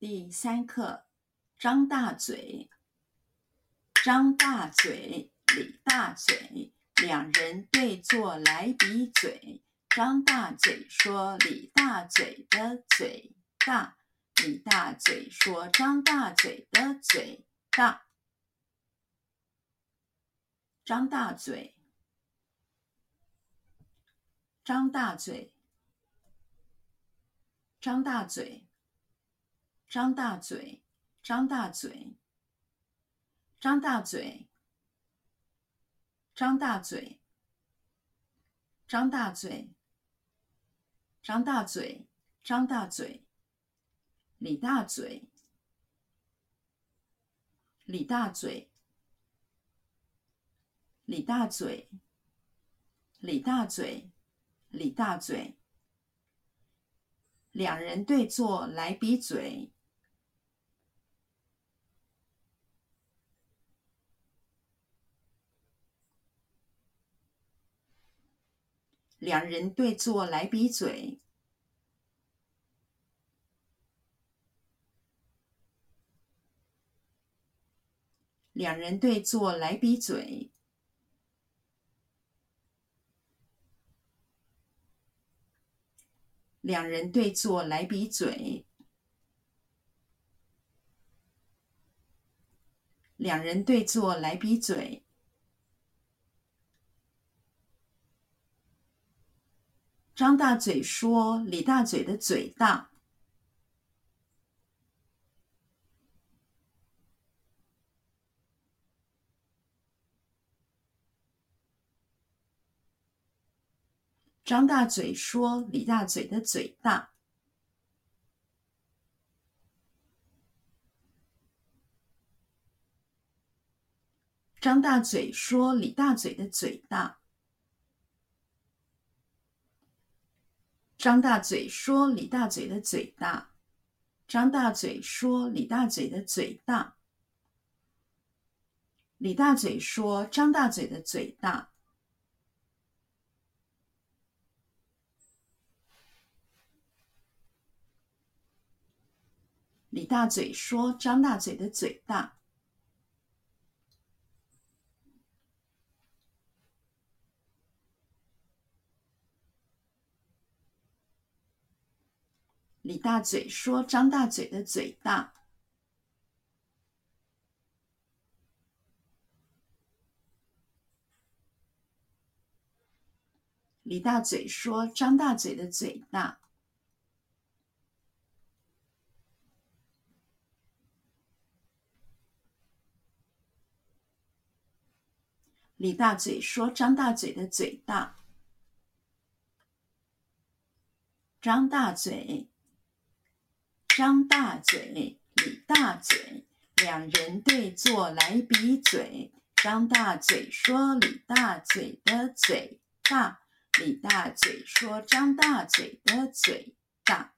第三课，张大嘴。张大嘴，李大嘴，两人对坐来比嘴。张大嘴说：“李大嘴的嘴大。”李大嘴说：“张大嘴的嘴大。”张大嘴，张大嘴，张大嘴。张大嘴，张大嘴，张大嘴，张大嘴，张大嘴，张大嘴，张大嘴，李大嘴，李大嘴，李大嘴，李大嘴，李大嘴，两人对坐来比嘴。两人对坐来比嘴，两人对坐来比嘴，两人对坐来比嘴，两人对坐来比嘴。张大嘴说：“李大嘴的嘴大。”张大嘴说：“李大嘴的嘴大。”张大嘴说：“李大嘴的嘴大。”张大嘴说：“李大嘴的嘴大。”张大嘴说：“李大嘴的嘴大。”李大嘴说：“张大嘴的嘴大。”李大嘴说：“张大嘴的嘴大。”李大嘴说：“张大嘴的嘴大。”李大嘴说：“张大嘴的嘴大。”李大嘴说：“张大嘴的嘴大。”张大嘴。张大嘴，李大嘴，两人对坐来比嘴。张大嘴说：“李大嘴的嘴大。”李大嘴说：“张大嘴的嘴大。”